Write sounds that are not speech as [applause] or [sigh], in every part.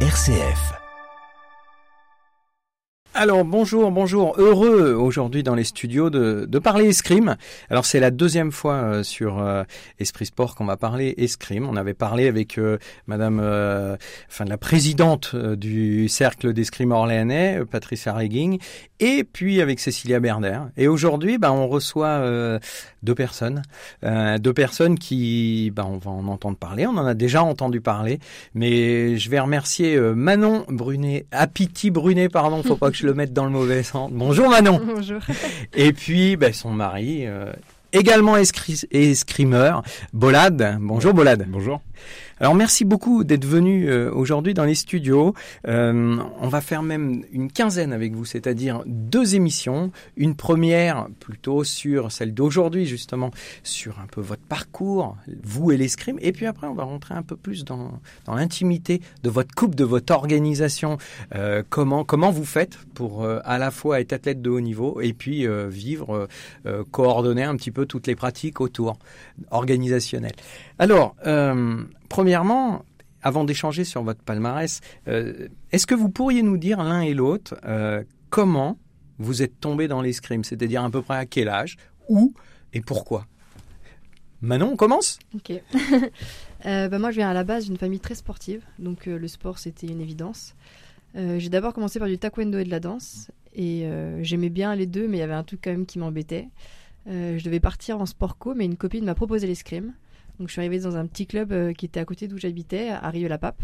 RCF. Alors bonjour, bonjour, heureux aujourd'hui dans les studios de, de parler escrime. Alors c'est la deuxième fois euh, sur euh, Esprit Sport qu'on va parler escrime. On avait parlé avec euh, Madame, euh, enfin la présidente euh, du cercle d'escrime orléanais, Patricia Regging, et puis avec Cécilia Berder. Et aujourd'hui, ben, on reçoit deux personnes, deux personnes qui, ben, on va en entendre parler. On en a déjà entendu parler, mais je vais remercier Manon Brunet, Apiti Brunet, pardon, faut pas que je le mette dans le mauvais sens. Bonjour Manon. Bonjour. [laughs] Et puis ben, son mari, euh, également escri- escrimeur, Bolade. Bonjour Bolade. Bonjour. Alors merci beaucoup d'être venu euh, aujourd'hui dans les studios. Euh, on va faire même une quinzaine avec vous, c'est-à-dire deux émissions. Une première plutôt sur celle d'aujourd'hui justement, sur un peu votre parcours, vous et l'escrime. Et puis après on va rentrer un peu plus dans, l'intimité de votre couple, de votre organisation. Euh, comment comment vous faites pour à la fois être athlète de haut niveau et puis vivre, coordonner un petit peu toutes les pratiques autour organisationnelles. Alors, premièrement, avant d'échanger sur votre palmarès, euh, est-ce que vous pourriez nous dire l'un et l'autre euh, comment vous êtes tombé dans l'escrime? C'est-à-dire à peu près à quel âge, où? Et pourquoi? Manon, on commence? Ok. [laughs] Euh, bah, moi, je viens à la base d'une famille très sportive, donc le sport c'était une évidence. J'ai d'abord commencé par du taekwondo et de la danse, et j'aimais bien les deux, mais il y avait un truc quand même qui m'embêtait. Je devais partir en sport co, mais une copine m'a proposé l'escrime. Donc je suis arrivée dans un petit club euh, qui était à côté d'où j'habitais, à Rieux-la-Pape.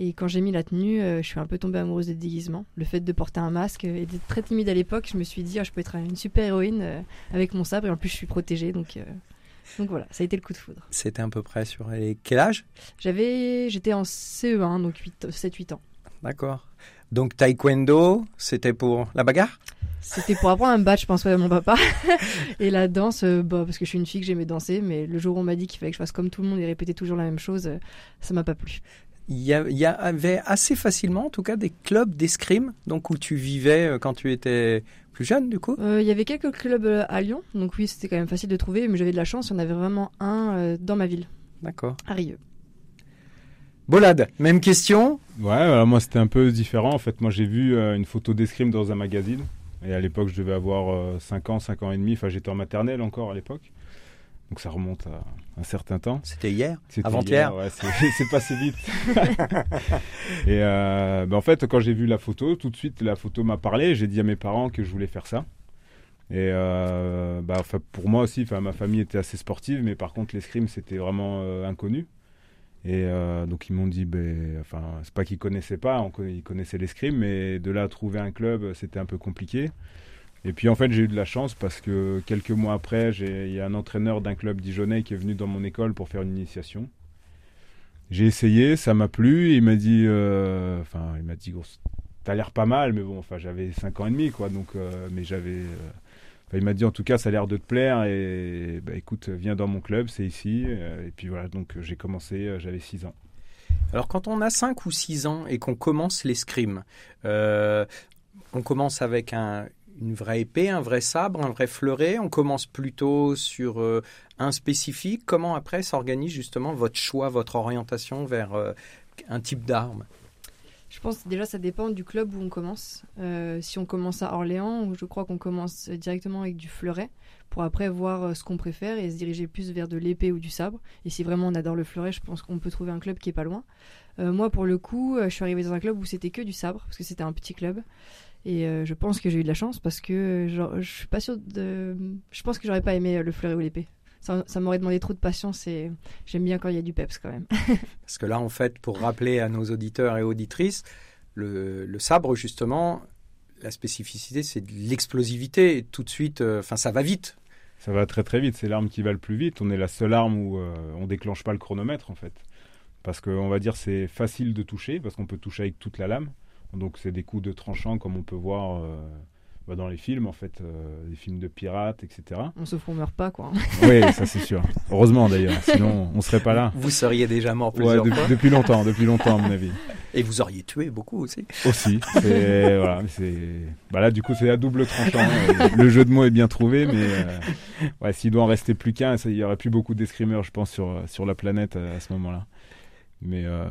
Et quand j'ai mis la tenue, euh, je suis un peu tombée amoureuse des déguisements. Le fait de porter un masque euh, et d'être très timide à l'époque, je me suis dit, ah, je peux être une super héroïne euh, avec mon sabre, et en plus je suis protégée, donc, euh, donc voilà, ça a été le coup de foudre. C'était à peu près sur les- quel âge? J'avais, j'étais en CE1, donc 7-8 ans. D'accord. Donc taekwondo, c'était pour la bagarre? C'était pour apprendre un badge, je pense, ouais, à mon papa. [laughs] et la danse, euh, bah, parce que je suis une fille que j'aimais danser, mais le jour où on m'a dit qu'il fallait que je fasse comme tout le monde et répéter toujours la même chose, euh, ça m'a pas plu. il y, a- il y avait assez facilement, en tout cas, des clubs d'escrime, donc où tu vivais euh, quand tu étais plus jeune, du coup? Euh, Il y avait quelques clubs à Lyon, donc oui, c'était quand même facile de trouver, mais j'avais de la chance, il y en avait vraiment un euh, dans ma ville, D'accord. à Rieux. Bolade, même question? Ouais, alors moi c'était un peu différent. En fait, moi j'ai vu euh, une photo d'escrime dans un magazine. Et à l'époque, je devais avoir euh, 5 ans, 5 ans et demi. Enfin, j'étais en maternelle encore à l'époque. Donc ça remonte à un certain temps. C'était hier C'était Avant-hier hier, Ouais, c'est [laughs] passé vite. [laughs] et euh, bah, en fait, quand j'ai vu la photo, tout de suite, la photo m'a parlé. J'ai dit à mes parents que je voulais faire ça. Et euh, bah, pour moi aussi, ma famille était assez sportive, mais par contre, l'escrime, c'était vraiment euh, inconnu. Et euh, donc, ils m'ont dit, ben, enfin, c'est pas qu'ils connaissaient pas, ils connaissaient l'escrime, mais de là à trouver un club, c'était un peu compliqué. Et puis en fait, j'ai eu de la chance parce que quelques mois après, il y a un entraîneur d'un club dijonnais qui est venu dans mon école pour faire une initiation. J'ai essayé, ça m'a plu. Il m'a dit, euh, enfin, il m'a dit, t'as l'air pas mal, mais bon, enfin, j'avais 5 ans et demi, quoi. Donc, euh, mais j'avais, il m'a dit, en tout cas, ça a l'air de te plaire. Et bah, écoute, viens dans mon club, c'est ici. Euh, et puis voilà, donc euh, j'ai commencé, euh, j'avais 6 ans. Alors quand on a 5 ou 6 ans et qu'on commence l'escrime, on commence avec un, une vraie épée, un vrai sabre, un vrai fleuret, on commence plutôt sur un spécifique. Comment après s'organise justement votre choix, votre orientation vers un type d'arme? Je pense déjà ça dépend du club où on commence. Euh, si on commence à Orléans, je crois qu'on commence directement avec du fleuret pour après voir euh, ce qu'on préfère et se diriger plus vers de l'épée ou du sabre. Et si vraiment on adore le fleuret, je pense qu'on peut trouver un club qui est pas loin. Euh, moi pour le coup, je suis arrivée dans un club où c'était que du sabre parce que c'était un petit club. Et je pense que j'ai eu de la chance parce que je suis pas sûre de. Je pense que j'aurais pas aimé le fleuret ou l'épée. Ça, ça m'aurait demandé trop de patience et j'aime bien quand il y a du peps quand même. [laughs] Parce que là, en fait, pour rappeler à nos auditeurs et auditrices, le, le sabre, justement, la spécificité, c'est de l'explosivité. Et Tout de suite, euh, enfin, ça va vite. Ça va très très vite, c'est l'arme qui va le plus vite. On est la seule arme où euh, on déclenche pas le chronomètre en fait. Parce qu'on va dire c'est facile de toucher, parce qu'on peut toucher avec toute la lame. Donc c'est des coups de tranchant comme on peut voir euh, bah, dans les films en fait, euh, les films de pirates, etc. On qu'on meurt pas quoi. oui, ça c'est sûr. Heureusement d'ailleurs, sinon on serait pas là. Vous seriez déjà mort Ouais, plusieurs de- fois. depuis longtemps, depuis longtemps à mon avis. Et vous auriez tué beaucoup aussi. Aussi. Voilà, c'est bah là du coup c'est à double tranchant. Euh, Le jeu de mots est bien trouvé, mais euh, ouais, s'il doit en rester plus qu'un, il y aurait plus beaucoup d'escrimeurs, je pense, sur sur la planète à, à ce moment-là. Mais euh,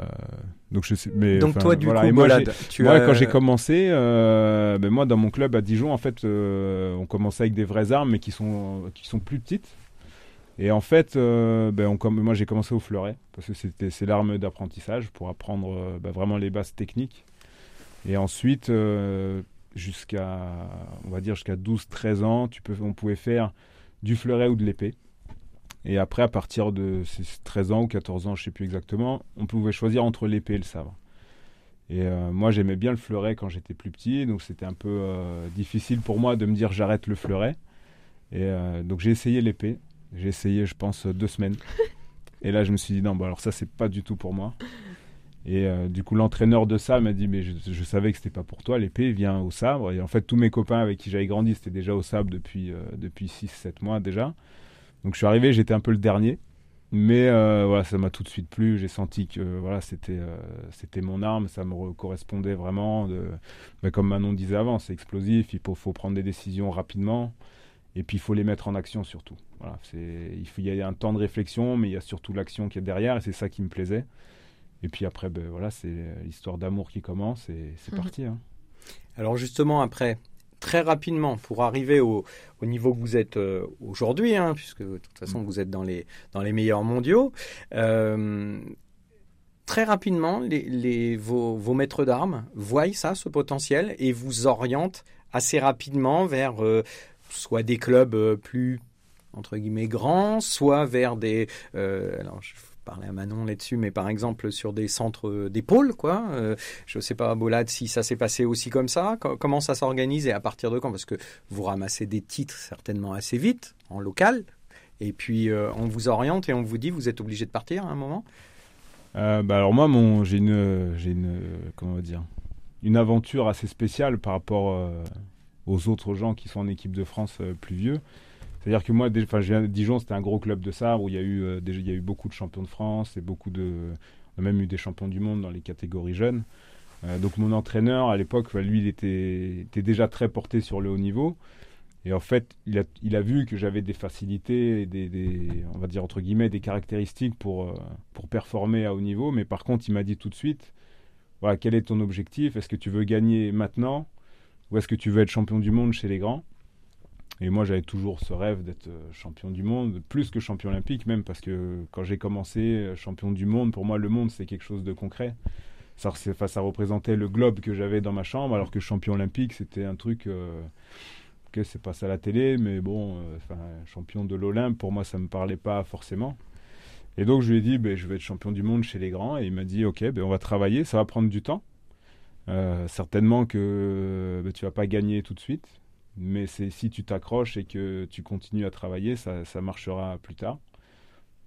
Donc, je sais, mais, Donc toi, du voilà. coup, moi, j'ai- Bolade, tu moi, as- quand j'ai commencé, euh, ben moi, dans mon club à Dijon, en fait, euh, on commençait avec des vraies armes, mais qui sont, qui sont plus petites. Et en fait, ben, on, moi, j'ai commencé au fleuret, parce que c'était, c'est l'arme d'apprentissage pour apprendre ben, vraiment les bases techniques. Et ensuite, jusqu'à, on va dire, jusqu'à 12-13 ans, tu peux, on pouvait faire du fleuret ou de l'épée. Et après, à partir de ces 13 ans ou 14 ans, je sais plus exactement, on pouvait choisir entre l'épée et le sabre. Et euh, moi, j'aimais bien le fleuret quand j'étais plus petit, donc c'était un peu euh, difficile pour moi de me dire j'arrête le fleuret. Et euh, donc j'ai essayé l'épée. J'ai essayé, je pense, deux semaines. [laughs] Et là, je me suis dit non, bon, alors ça, c'est pas du tout pour moi. Et du coup, l'entraîneur de ça m'a dit mais je, je savais que c'était pas pour toi. L'épée vient au sabre. Et en fait, tous mes copains avec qui j'avais grandi, c'était déjà au sabre depuis depuis 6-7 mois déjà. Donc je suis arrivé, j'étais un peu le dernier. Mais euh, voilà, ça m'a tout de suite plu. J'ai senti que voilà, c'était euh, c'était mon arme, ça me re- correspondait vraiment. De... Mais comme Manon disait avant, c'est explosif, il faut, faut prendre des décisions rapidement et puis il faut les mettre en action surtout. Voilà, c'est il, faut, il y a un temps de réflexion, mais il y a surtout l'action qui est derrière et c'est ça qui me plaisait. Et puis après, ben, voilà, c'est l'histoire d'amour qui commence et c'est Mhm. parti. hein. Alors justement, après, très rapidement, pour arriver au, au niveau que vous êtes euh, aujourd'hui, hein, puisque de toute façon vous êtes dans les, meilleurs mondiaux, euh, très rapidement, vos, maîtres d'armes voient ça, ce potentiel, et vous orientent assez rapidement vers euh, soit des clubs plus entre guillemets grands, soit vers des... parlais à Manon là-dessus, mais par exemple sur des centres d'épaule, quoi. Euh, je ne sais pas, Bolade, si ça s'est passé aussi comme ça. Co- comment ça s'organise et à partir de quand? Parce que vous ramassez des titres certainement assez vite, en local. Et puis euh, on vous oriente et on vous dit vous êtes obligé de partir à un moment? Euh, bah alors moi, mon, j'ai une, une, euh, comment dire, une aventure assez spéciale par rapport euh, aux autres gens qui sont en équipe de France euh, plus vieux. C'est-à-dire que moi, Dijon, c'était un gros club de sabre où il y a eu euh, il y a eu beaucoup de champions de France et beaucoup de, on a même eu des champions du monde dans les catégories jeunes. Euh, donc mon entraîneur à l'époque, bah, lui, il était, déjà très porté sur le haut niveau. Et en fait, il a, vu que j'avais des facilités, des, on va dire entre guillemets, des caractéristiques pour, euh, pour performer à haut niveau. Mais par contre, il m'a dit tout de suite, voilà, quel est ton objectif? Est-ce que tu veux gagner maintenant ou est-ce que tu veux être champion du monde chez les grands? Et moi, j'avais toujours ce rêve d'être euh, champion du monde, plus que champion olympique même, parce que quand j'ai commencé, euh, champion du monde, pour moi, le monde, c'est quelque chose de concret. Ça, ça représentait le globe que j'avais dans ma chambre, alors que champion olympique, c'était un truc... euh, ok, c'est passé à la télé, mais bon, euh, champion de l'Olympe, pour moi, ça me parlait pas forcément. Et donc, je lui ai dit, ben, je vais être champion du monde chez les grands. Et il m'a dit, ok, ben, on va travailler, ça va prendre du temps. Certainement que ben, tu vas pas gagner tout de suite, mais si tu t'accroches et que tu continues à travailler, ça, marchera plus tard.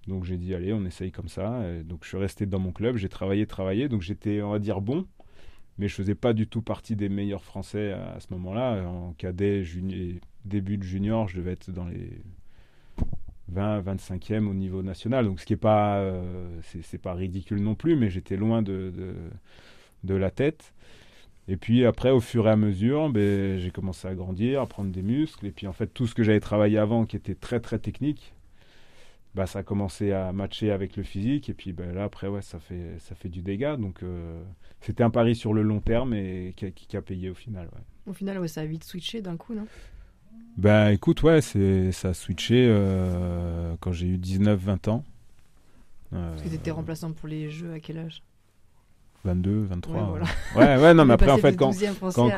Donc j'ai dit, allez, on essaye comme ça. Donc je suis resté dans mon club, j'ai travaillé, travaillé. Donc j'étais, on va dire, bon, mais je faisais pas du tout partie des meilleurs Français à, ce moment-là. En cadet, juni- début de junior, je devais être dans les 20, 25e au niveau national. Donc ce qui est pas, euh, c'est pas ridicule non plus, mais j'étais loin de, de la tête. Et puis après, au fur et à mesure, ben, j'ai commencé à grandir, à prendre des muscles. Et puis en fait, tout ce que j'avais travaillé avant, qui était très très technique, bah, ça a commencé à matcher avec le physique. Et puis ben, là, après, ouais, ça fait, ça fait du dégât. Donc euh, c'était un pari sur le long terme et qui a, qui a payé au final. ouais. Au final, ouais, ça a vite switché d'un coup, non? Ben écoute, ouais, ça a switché euh, quand j'ai eu 19-20 ans. Euh, Parce que t'étais remplaçant pour les jeux à quel âge? 22, 23. Ouais, voilà. ouais, ouais, non, mais après, en fait, quand, 12e français quand, à-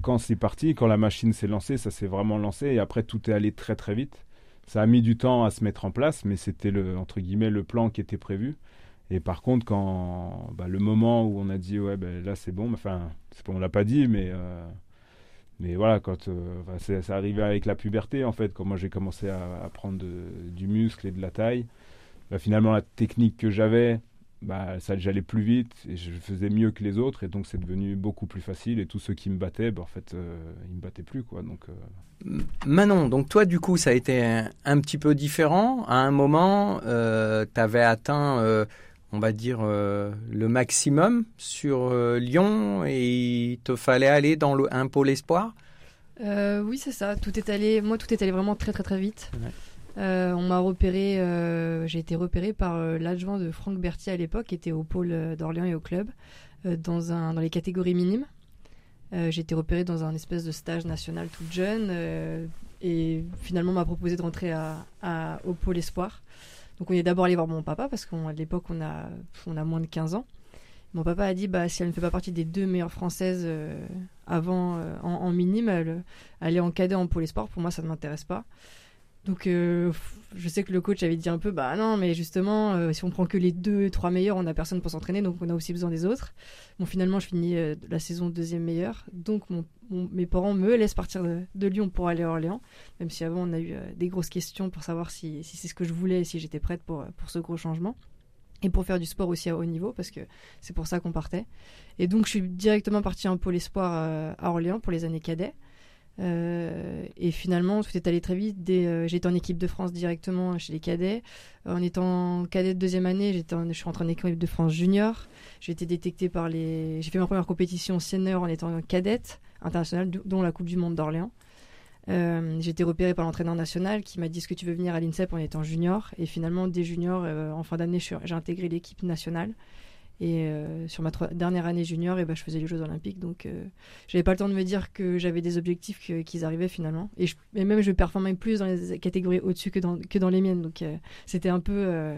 quand, c'est parti, quand la machine s'est lancée, ça s'est vraiment lancé. Et après, tout est allé très, très vite. Ça a mis du temps à se mettre en place, mais c'était, le, entre guillemets, le plan qui était prévu. Et par contre, quand bah, le moment où on a dit, ouais, ben là, c'est bon, enfin, on l'a pas dit, mais, euh, mais voilà, quand euh, c'est, c'est arrivé avec la puberté, en fait, quand moi j'ai commencé à, à prendre de- du muscle et de la taille, bah, finalement, la technique que j'avais, bah, ça, j'allais plus vite et je faisais mieux que les autres, et donc c'est devenu beaucoup plus facile. Et tous ceux qui me battaient, bah, en fait, euh, ils me battaient plus, quoi. Donc, euh, Manon, donc toi du coup ça a été un, un petit peu différent. À un moment, tu avais atteint, euh, on va dire, euh, le maximum sur euh, Lyon et il te fallait aller dans le, un pôle espoir? Euh, oui, c'est ça. Tout est allé. Moi, tout est allé vraiment très très très vite. Ouais. Euh, on m'a repéré, euh, j'ai été repéré par euh, l'adjoint de Franck Berthier à l'époque, qui était au pôle d'Orléans et au club, dans, un, dans les catégories minimes. J'ai été repéré dans un espèce de stage national toute jeune, et finalement m'a proposé de rentrer à, au pôle espoir. Donc on est d'abord allé voir mon papa, parce qu'à l'époque on a, on a moins de 15 ans. Mon papa a dit, bah, si elle ne fait pas partie des deux meilleures françaises avant en, en minime, elle, elle est en cadet en pôle espoir, pour moi ça ne m'intéresse pas. Donc, euh, je sais que le coach avait dit un peu, bah non, mais justement, euh, si on prend que les deux, trois meilleurs, on n'a personne pour s'entraîner, donc on a aussi besoin des autres. Bon, finalement, je finis euh, la saison deuxième meilleure, donc mes parents me laissent partir de, Lyon pour aller à Orléans, même si avant on a eu des grosses questions pour savoir si, c'est ce que je voulais et si j'étais prête pour, pour ce gros changement. Et pour faire du sport aussi à haut niveau, parce que c'est pour ça qu'on partait. Et donc, je suis directement partie en pôle espoir à Orléans pour les années cadets. Euh, et finalement, tout est allé très vite. Euh, j'étais en équipe de France directement chez les cadets. En étant cadet de deuxième année, je suis rentrée en équipe de France junior. J'ai été détectée par les. J'ai fait ma première compétition senior en étant cadette internationale, dont la Coupe du Monde d'Orléans. Euh, j'ai été repérée par l'entraîneur national qui m'a dit est-ce que tu veux venir à l'INSEP en étant junior? Et finalement dès junior euh, en fin d'année j'ai intégré l'équipe nationale et euh, sur ma troi- dernière année junior et ben, je faisais les Jeux Olympiques donc euh, j'avais pas le temps de me dire que j'avais des objectifs qu'ils arrivaient finalement. Et, même je performais plus dans les catégories au-dessus que dans, que dans les miennes donc euh, c'était un peu euh,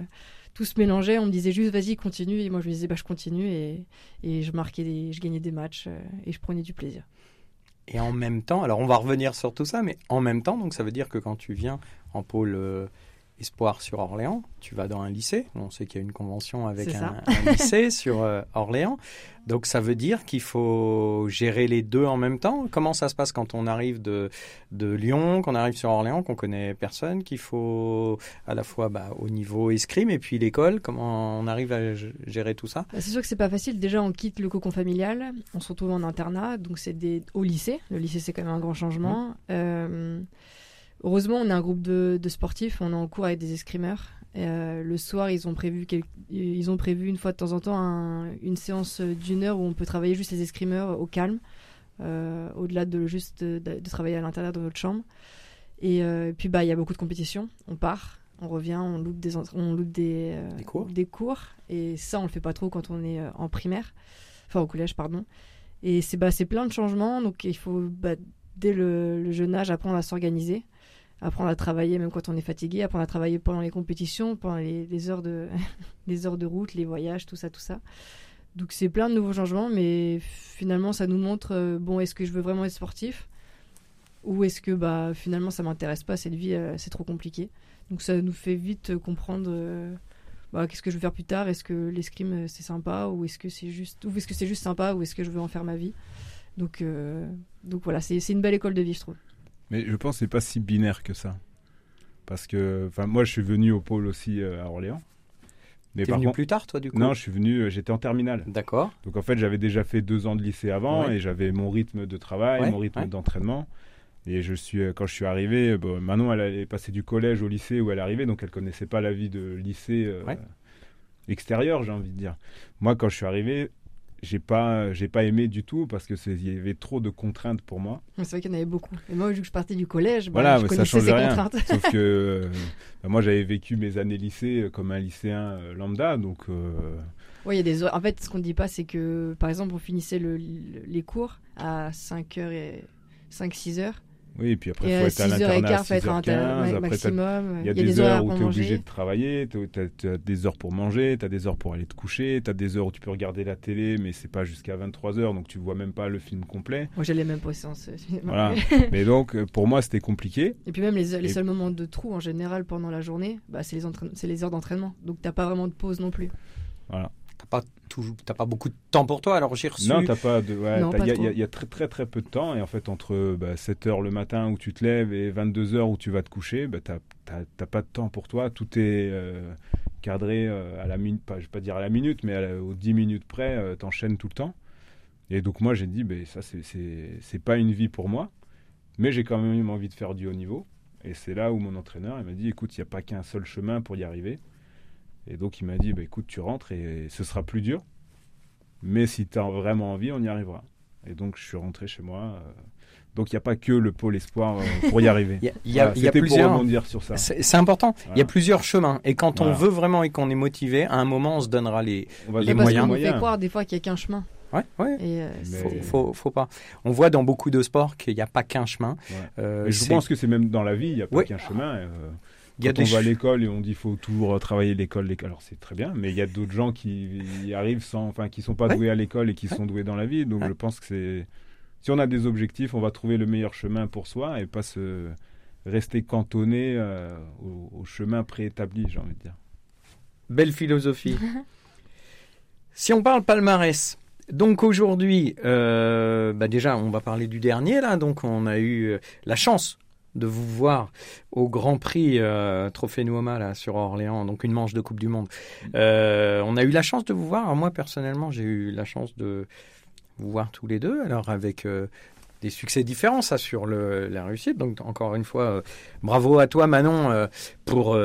tout se mélangeait. On me disait juste vas-y continue. Et moi je me disais bah je continue et, et je marquais je gagnais des matchs et je prenais du plaisir. Et en même temps, alors on va revenir sur tout ça, mais en même temps, donc ça veut dire que quand tu viens en pôle espoir sur Orléans, tu vas dans un lycée. On sait qu'il y a une convention avec un, lycée [laughs] sur euh, Orléans. Donc ça veut dire qu'il faut gérer les deux en même temps. Comment ça se passe quand on arrive de, de Lyon, qu'on arrive sur Orléans, qu'on connaît personne, qu'il faut à la fois bah, au niveau escrime et puis l'école? Comment on arrive à gérer tout ça? Bah, C'est sûr que c'est pas facile. Déjà, on quitte le cocon familial, on se retrouve en internat, donc c'est des... au lycée. Le lycée, c'est quand même un grand changement. Euh, Heureusement, on est un groupe de, de sportifs, on est en cours avec des escrimeurs. Euh, le soir, ils ont prévu quel- ils ont prévu une fois de temps en temps un- une séance d'une heure où on peut travailler juste les escrimeurs au calme, euh, au-delà de juste de, de travailler à l'intérieur de notre chambre. Et euh, puis bah il y a beaucoup de compétitions. On part, on revient, on loupe des on loupe des, Des cours. des cours. Et ça, on le fait pas trop quand on est en primaire, enfin au collège, pardon. Et c'est bah, plein de changements, donc il faut bah, dès le, le jeune âge apprendre à s'organiser, apprendre à travailler même quand on est fatigué, apprendre à travailler pendant les compétitions, pendant les, heures de [laughs] les heures de route, les voyages, tout ça, tout ça. Donc c'est plein de nouveaux changements, mais finalement ça nous montre euh, bon est-ce que je veux vraiment être sportif? Ou est-ce que bah finalement ça m'intéresse pas cette vie euh, c'est trop compliqué? Donc ça nous fait vite euh, comprendre bah, qu'est-ce que je veux faire plus tard? Est-ce que l'escrime c'est sympa? Ou est-ce que c'est juste ou est-ce que c'est juste sympa? Ou est-ce que je veux en faire ma vie? Donc donc voilà, c'est une belle école de vie je trouve. Mais je pense que c'est pas si binaire que ça. Parce que, enfin, moi, je suis venu au pôle aussi euh, à Orléans. Mais T'es venu contre, plus tard, toi, du coup non, je suis venu, euh, j'étais en terminale. D'accord. Donc en fait, j'avais déjà fait deux ans de lycée avant Ouais. et j'avais mon rythme de travail, Ouais, mon rythme ouais. d'entraînement. Et je suis, euh, quand je suis arrivé, bon, Manon, elle est passée du collège au lycée où elle arrivait, donc elle connaissait pas la vie de lycée euh, extérieur, j'ai envie de dire. Moi, quand je suis arrivé, j'ai pas, j'ai pas aimé du tout parce que il y avait trop de contraintes pour moi. C'est vrai qu'il y en avait beaucoup. Et moi vu que je partais du collège, bah, Voilà, je ça change ces rien. contraintes. Sauf que [laughs] euh, bah, moi, j'avais vécu mes années lycée euh, comme un lycéen euh, lambda, donc. euh, Ouais, il y a des En fait, ce qu'on ne dit pas, c'est que, par exemple, on finissait le- le- les cours à 5h et 5-6 heures. Oui, et puis après, et il faut être à 6h15, l'internat à faut être à 6h15. l'internat Après, t'as- maximum. Il y a, des, heures où tu es obligé de travailler, tu as, des heures pour manger, tu as des heures pour aller te coucher, tu as des heures où tu peux regarder la télé, mais c'est pas jusqu'à 23 heures, donc tu vois même pas le film complet. Moi, j'allais même pas séances. euh. Voilà. [laughs] mais donc, euh, pour moi, c'était compliqué. Et puis même les, les Et- seuls moments de trou en général pendant la journée, bah, c'est les, les heures d'entraînement. Donc t'as pas vraiment de pause non plus. Voilà. T'as pas, t'as pas beaucoup de temps pour toi, alors j'ai reçu. Non, t'as pas de. ouais, Non, t'as- pas Il y, a- y très, très très peu de temps, et en fait, entre bah, 7 heures le matin où tu te lèves et 22 heures où tu vas te coucher, bah, t'as t'as- t'as pas de temps pour toi. Tout est euh, cadré euh, à la minute, pas, je vais pas dire à la minute, mais à la- aux 10 minutes près, euh, t'enchaînes tout le temps. Et donc, moi, j'ai dit, ben ça, c'est- c'est c'est pas une vie pour moi, mais j'ai quand même envie de faire du haut niveau. Et c'est là où mon entraîneur il m'a dit, écoute, il n'y a pas qu'un seul chemin pour y arriver. Et donc, il m'a dit, bah, écoute, tu rentres et ce sera plus dur. Mais si tu as vraiment envie, on y arrivera. Et donc, je suis rentré chez moi. donc, il n'y a pas que le pôle espoir pour y arriver. [laughs] Il y a, y a plusieurs. Pour rebondir sur ça. C'est important. Il y a plusieurs chemins. Et quand on veut vraiment et qu'on est motivé, à un moment, on se donnera les, les moyens. On fait croire des fois qu'il n'y a qu'un chemin. Ouais, ouais. Et faut, faut, pas. On voit dans beaucoup de sports qu'il n'y a pas qu'un chemin. je pense que c'est même dans la vie, il n'y a pas qu'un chemin. Il y a Quand on va à l'école et on dit faut toujours travailler l'école, l'école. Alors c'est très bien, mais il y a d'autres gens qui y arrivent sans, enfin, qui sont pas doués à l'école et qui sont doués dans la vie. Donc je pense que c'est, si on a des objectifs, on va trouver le meilleur chemin pour soi et pas se rester cantonné euh, au, chemin préétabli, j'ai envie de dire. Belle philosophie. [laughs] si on parle palmarès, donc aujourd'hui, euh, bah déjà, on va parler du dernier là. Donc on a eu euh, la chance de vous voir au Grand Prix euh, Trophée Nuoma là sur Orléans, donc une manche de Coupe du Monde. Euh, on a eu la chance de vous voir. moi personnellement, j'ai eu la chance de vous voir tous les deux. Alors avec euh, des succès différents, ça sur la réussite. Donc encore une fois, bravo à toi Manon pour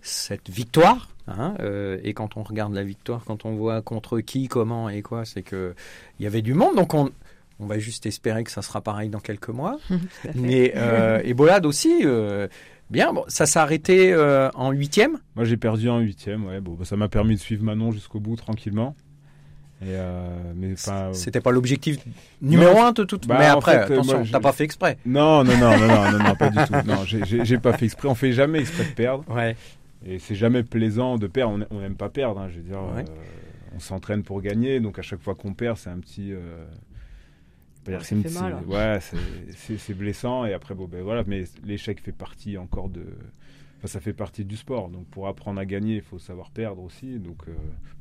cette victoire. Hein, et quand on regarde la victoire, quand on voit contre qui, comment et quoi, c'est que il y avait du monde. Donc on, on va juste espérer que ça sera pareil dans quelques mois. [laughs] Mais euh, aussi, euh, bien. Bon, ça s'est arrêté euh, en huitième. Moi, j'ai perdu en huitième. Ouais, bon, bah, ça m'a permis de suivre Manon jusqu'au bout tranquillement. Et euh, mais c'était pas l'objectif numéro un de toute. Bah, mais après, attention, t'as pas fait exprès. Non, non, non, non, non, non, pas du [laughs] tout. Non, j'ai pas fait exprès. On fait jamais exprès de perdre. Ouais. Et c'est jamais plaisant de perdre. On n'aime pas perdre. Hein, je veux dire, on s'entraîne pour gagner. Donc à chaque fois qu'on perd, c'est un petit ouais, c'est blessant et après bon ben voilà, mais l'échec fait partie encore de, enfin, ça fait partie du sport. Donc pour apprendre à gagner, il faut savoir perdre aussi. Donc euh,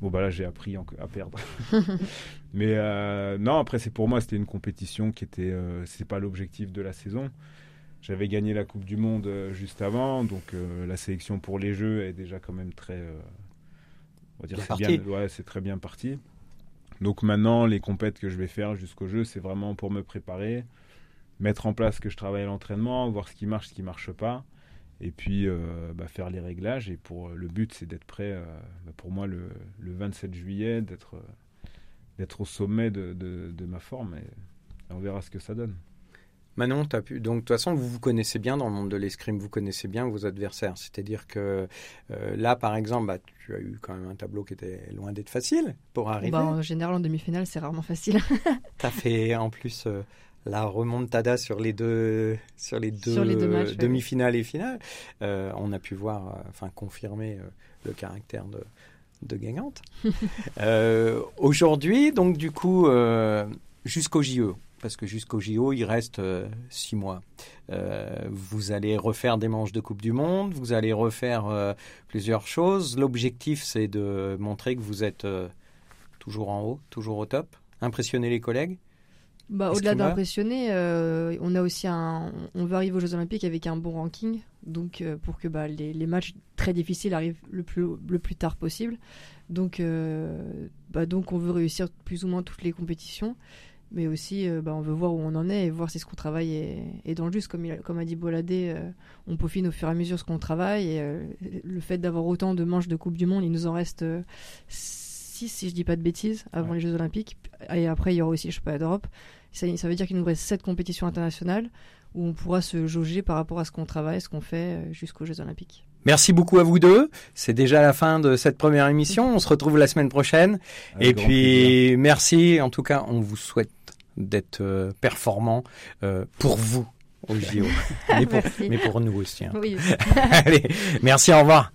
bon bah là j'ai appris à perdre. [laughs] mais euh, non après c'est pour moi c'était une compétition qui était, euh, c'est pas l'objectif de la saison. J'avais gagné la Coupe du Monde juste avant, donc la sélection pour les Jeux est déjà quand même très, on va dire c'est bien, ouais, c'est très bien parti. Donc maintenant, les compètes que je vais faire jusqu'au jeu, c'est vraiment pour me préparer, mettre en place que je travaille l'entraînement, voir ce qui marche, ce qui marche pas, et puis euh, bah, faire les réglages. Et pour le but, c'est d'être prêt, euh, bah, pour moi, le, 27 juillet, d'être au sommet de, ma forme. Et on verra ce que ça donne. Manon, as pu. Donc, de toute façon, vous vous connaissez bien dans le monde de l'escrime, vous connaissez bien vos adversaires. C'est-à-dire que euh, là, par exemple, bah, tu as eu quand même un tableau qui était loin d'être facile pour arriver. Bah, en général, en demi-finale, c'est rarement facile. [laughs] tu as fait en plus euh, la remontada sur les deux, sur les deux, demi-finales et finales. Euh, on a pu voir, enfin, confirmer le caractère de, de gagnante. [laughs] Aujourd'hui, donc, du coup, jusqu'au JE parce que jusqu'au JO, il reste euh, six mois. Euh, vous allez refaire des manches de Coupe du Monde, vous allez refaire euh, plusieurs choses. L'objectif, c'est de montrer que vous êtes toujours en haut, toujours au top, impressionner les collègues. Bah, Au-delà d'impressionner, on a aussi un, on veut arriver aux Jeux Olympiques avec un bon ranking, donc pour que bah, les, les, matchs très difficiles arrivent le plus, le plus tard possible. Donc, bah, donc on veut réussir plus ou moins toutes les compétitions mais aussi euh, bah, on veut voir où on en est et voir si ce qu'on travaille est, dans le juste. Comme, comme a dit Boladé, euh, on peaufine au fur et à mesure ce qu'on travaille. Et euh, le fait d'avoir autant de manches de Coupe du Monde, il nous en reste 6, si je dis pas de bêtises, avant les Jeux Olympiques. Et après, il y aura aussi les Championnats d'Europe. Ça, ça, veut dire qu'il nous reste 7 compétitions internationales où on pourra se jauger par rapport à ce qu'on travaille, ce qu'on fait jusqu'aux Jeux Olympiques. Merci beaucoup à vous deux. C'est déjà la fin de cette première émission. On se retrouve la semaine prochaine. et puis, merci. En tout cas, on vous souhaite d'être euh, performant euh, pour vous au JO, [laughs] mais pour, mais pour nous aussi. Hein. Oui. [laughs] Allez, merci, au revoir.